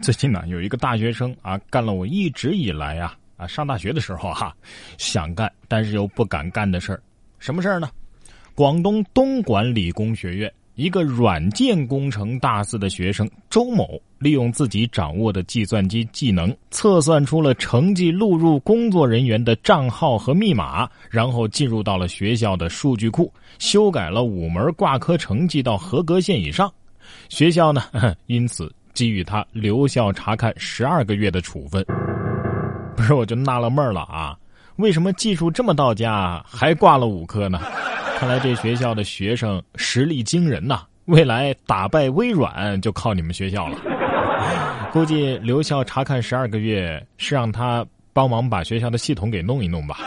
最近呢，有一个大学生啊，干了我一直以来啊啊上大学的时候哈想干但是又不敢干的事儿。什么事儿呢？广东东莞理工学院一个软件工程大四的学生周某，利用自己掌握的计算机技能，测算出了成绩录入工作人员的账号和密码，然后进入到了学校的数据库，修改了五门挂科成绩到合格线以上。学校呢，因此给予他留校查看十二个月的处分。不是，我就纳了闷了啊，为什么技术这么到家还挂了五科呢？看来这学校的学生实力惊人呐！未来打败微软就靠你们学校了。估计留校查看十二个月是让他帮忙把学校的系统给弄一弄吧。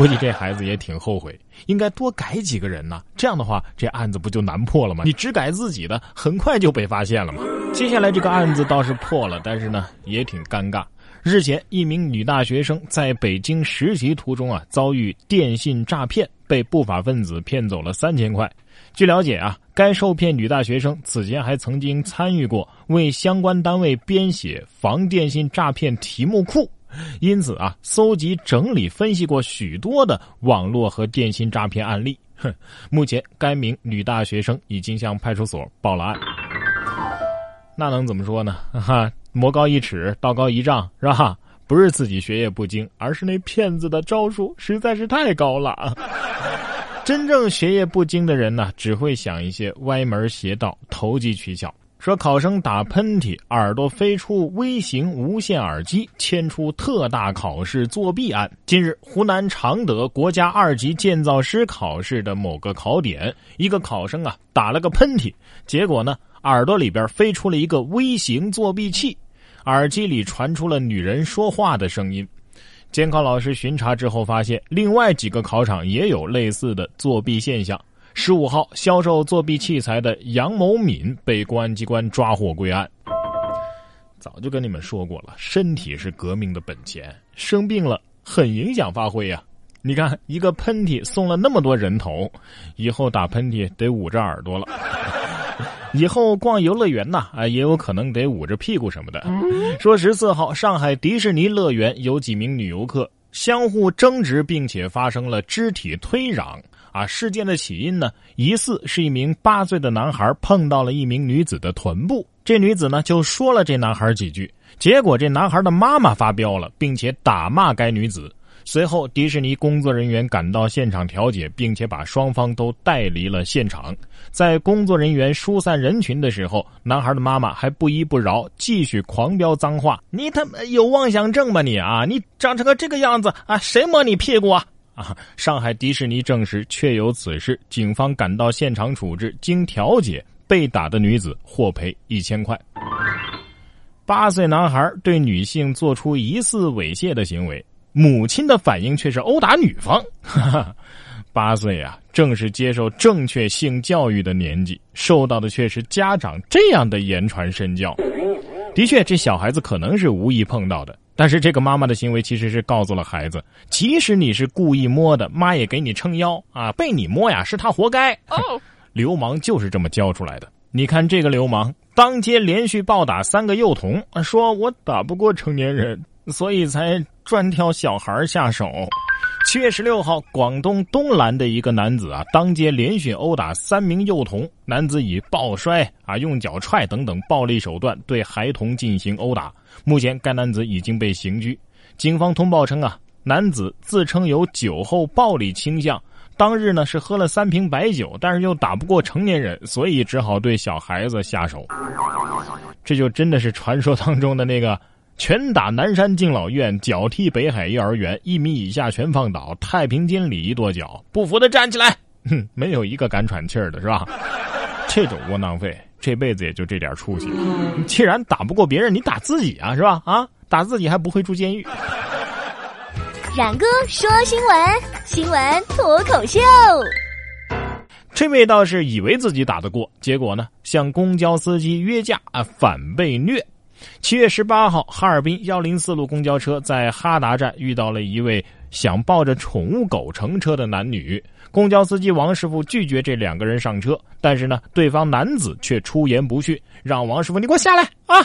估计这孩子也挺后悔，应该多改几个人呢。这样的话，这案子不就难破了吗？你只改自己的，很快就被发现了嘛。接下来这个案子倒是破了，但是呢，也挺尴尬。日前，一名女大学生在北京实习途中啊，遭遇电信诈骗，被不法分子骗走了三千块。据了解啊，该受骗女大学生此前还曾经参与过为相关单位编写防电信诈骗题目库，因此啊，搜集整理分析过许多的网络和电信诈骗案例。哼，目前该名女大学生已经向派出所报了案。那能怎么说呢？哈。魔高一尺，道高一丈，是吧？不是自己学业不精，而是那骗子的招数实在是太高了。真正学业不精的人呢，只会想一些歪门邪道、投机取巧。说考生打喷嚏，耳朵飞出微型无线耳机，牵出特大考试作弊案。近日，湖南常德国家二级建造师考试的某个考点，一个考生啊打了个喷嚏，结果呢？耳朵里边飞出了一个微型作弊器，耳机里传出了女人说话的声音。监考老师巡查之后发现，另外几个考场也有类似的作弊现象。十五号，销售作弊器材的杨某敏被公安机关抓获归案。早就跟你们说过了，身体是革命的本钱，生病了很影响发挥呀。你看，一个喷嚏送了那么多人头，以后打喷嚏得捂着耳朵了。以后逛游乐园呐，啊，也有可能得捂着屁股什么的。说十四号，上海迪士尼乐园有几名女游客相互争执，并且发生了肢体推攘。啊，事件的起因呢，疑似是一名八岁的男孩碰到了一名女子的臀部，这女子呢就说了这男孩几句，结果这男孩的妈妈发飙了，并且打骂该女子。随后，迪士尼工作人员赶到现场调解，并且把双方都带离了现场。在工作人员疏散人群的时候，男孩的妈妈还不依不饶，继续狂飙脏话：“你他妈有妄想症吧你啊！你长成个这个样子啊！谁摸你屁股啊？”啊！上海迪士尼证实确有此事，警方赶到现场处置，经调解，被打的女子获赔一千块。八岁男孩对女性做出疑似猥亵的行为。母亲的反应却是殴打女方，八岁啊，正是接受正确性教育的年纪，受到的却是家长这样的言传身教。的确，这小孩子可能是无意碰到的，但是这个妈妈的行为其实是告诉了孩子，即使你是故意摸的，妈也给你撑腰啊，被你摸呀，是他活该。流氓就是这么教出来的。你看这个流氓，当街连续暴打三个幼童，说我打不过成年人。所以才专挑小孩下手。七月十六号，广东东兰的一个男子啊，当街连续殴打三名幼童。男子以抱摔啊、用脚踹等等暴力手段对孩童进行殴打。目前，该男子已经被刑拘。警方通报称啊，男子自称有酒后暴力倾向，当日呢是喝了三瓶白酒，但是又打不过成年人，所以只好对小孩子下手。这就真的是传说当中的那个。拳打南山敬老院，脚踢北海幼儿园，一米以下全放倒。太平间里一跺脚，不服的站起来。哼，没有一个敢喘气儿的，是吧？这种窝囊废，这辈子也就这点出息。既然打不过别人，你打自己啊，是吧？啊，打自己还不会住监狱。冉哥说新闻，新闻脱口秀。这位倒是以为自己打得过，结果呢，向公交司机约架啊，反被虐。七月十八号，哈尔滨幺零四路公交车在哈达站遇到了一位想抱着宠物狗乘车的男女。公交司机王师傅拒绝这两个人上车，但是呢，对方男子却出言不逊，让王师傅你给我下来啊！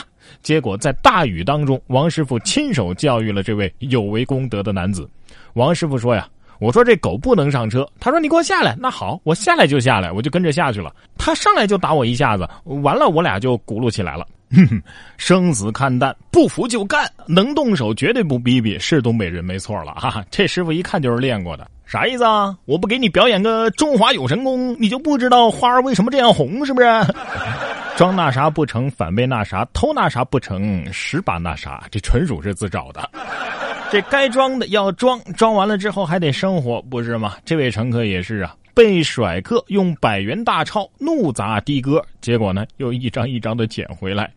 结果在大雨当中，王师傅亲手教育了这位有违公德的男子。王师傅说呀：“我说这狗不能上车。”他说：“你给我下来。”那好，我下来就下来，我就跟着下去了。他上来就打我一下子，完了我俩就轱辘起来了。哼哼，生死看淡，不服就干，能动手绝对不逼逼，是东北人没错了哈。这师傅一看就是练过的。啥意思啊？我不给你表演个中华有神功，你就不知道花儿为什么这样红，是不是？装那啥不成，反被那啥；偷那啥不成，十把那啥。这纯属是自找的。这该装的要装，装完了之后还得生活，不是吗？这位乘客也是啊，被甩客用百元大钞怒砸的哥，结果呢又一张一张的捡回来。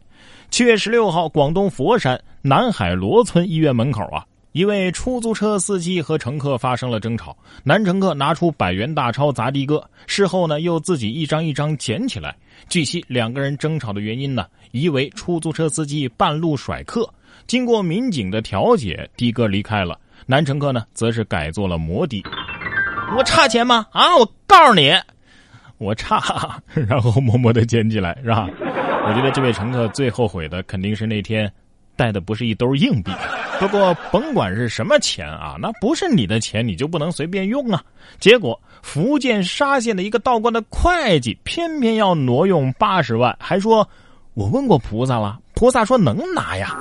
七月十六号，广东佛山南海罗村医院门口啊。一位出租车司机和乘客发生了争吵，男乘客拿出百元大钞砸的哥，事后呢又自己一张一张捡起来。据悉，两个人争吵的原因呢，疑为出租车司机半路甩客。经过民警的调解，的哥离开了，男乘客呢则是改做了摩的。我差钱吗？啊，我告诉你，我差，然后默默的捡起来，是吧？我觉得这位乘客最后悔的肯定是那天带的不是一兜硬币。不过，甭管是什么钱啊，那不是你的钱，你就不能随便用啊。结果，福建沙县的一个道观的会计偏偏要挪用八十万，还说：“我问过菩萨了，菩萨说能拿呀。”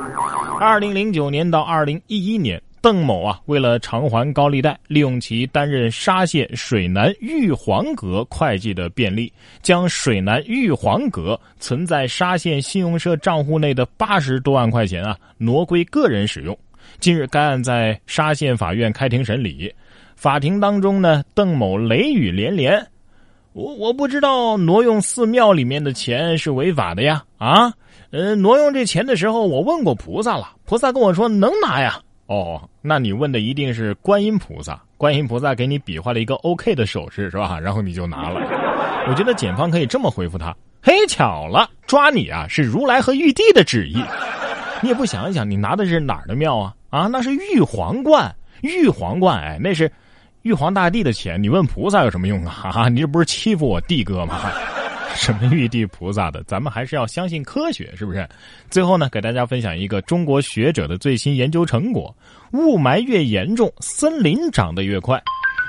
二零零九年到二零一一年。邓某啊，为了偿还高利贷，利用其担任沙县水南玉皇阁会计的便利，将水南玉皇阁存在沙县信用社账户内的八十多万块钱啊挪归个人使用。近日，该案在沙县法院开庭审理，法庭当中呢，邓某雷雨连连：“我我不知道挪用寺庙里面的钱是违法的呀！啊，呃，挪用这钱的时候，我问过菩萨了，菩萨跟我说能拿呀。”哦，那你问的一定是观音菩萨，观音菩萨给你比划了一个 OK 的手势，是吧？然后你就拿了。我觉得检方可以这么回复他：嘿，巧了，抓你啊是如来和玉帝的旨意。你也不想一想，你拿的是哪儿的庙啊？啊，那是玉皇观，玉皇观，哎，那是玉皇大帝的钱，你问菩萨有什么用啊？哈哈，你这不是欺负我弟哥吗？什么玉帝菩萨的，咱们还是要相信科学，是不是？最后呢，给大家分享一个中国学者的最新研究成果：雾霾越严重，森林长得越快。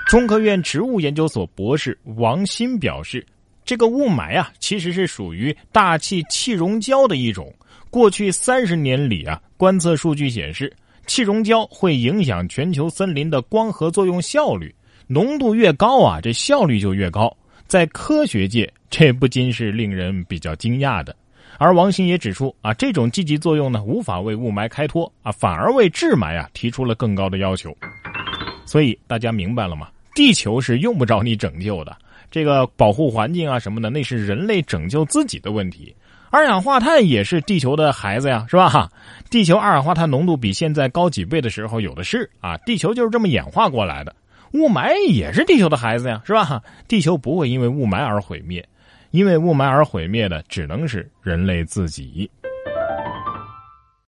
中科院植物研究所博士王鑫表示，这个雾霾啊，其实是属于大气气溶胶的一种。过去三十年里啊，观测数据显示，气溶胶会影响全球森林的光合作用效率，浓度越高啊，这效率就越高。在科学界。这不禁是令人比较惊讶的，而王鑫也指出啊，这种积极作用呢，无法为雾霾开脱啊，反而为治霾啊提出了更高的要求。所以大家明白了吗？地球是用不着你拯救的，这个保护环境啊什么的，那是人类拯救自己的问题。二氧化碳也是地球的孩子呀，是吧？地球二氧化碳浓度比现在高几倍的时候有的是啊，地球就是这么演化过来的。雾霾也是地球的孩子呀，是吧？地球不会因为雾霾而毁灭。因为雾霾而毁灭的，只能是人类自己。